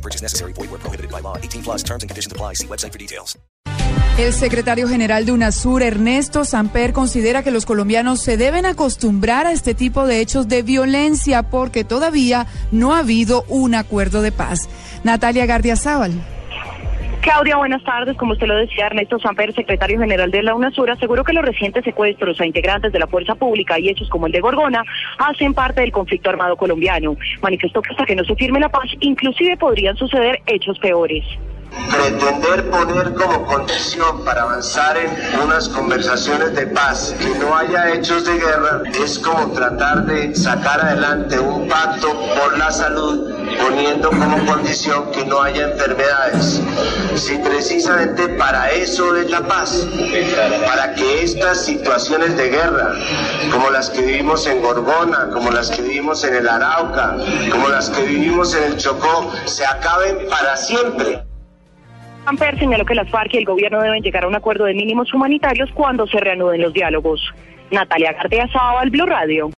No purchase necessary. Void where prohibited by law. 18 plus terms and conditions apply. See website for details. El secretario general de UNASUR, Ernesto Samper, considera que los colombianos se deben acostumbrar a este tipo de hechos de violencia porque todavía no ha habido un acuerdo de paz. Natalia Gardiazabal. Claudia, buenas tardes. Como usted lo decía, Ernesto Samper, secretario general de la UNASUR, aseguró que los recientes secuestros a integrantes de la fuerza pública y hechos como el de Gorgona hacen parte del conflicto armado colombiano. Manifestó que hasta que no se firme la paz, inclusive podrían suceder hechos peores. Pretender poner como condición para avanzar en unas conversaciones de paz que no haya hechos de guerra es como tratar de sacar adelante un pacto por la salud poniendo como condición que no haya enfermedades. Si precisamente para eso es la paz, para que estas situaciones de guerra, como las que vivimos en Gorgona, como las que vivimos en el Arauca, como las que vivimos en el Chocó, se acaben para siempre. Amper señaló que las FARC y el gobierno deben llegar a un acuerdo de mínimos humanitarios cuando se reanuden los diálogos. Natalia García Sábal, Blue Radio.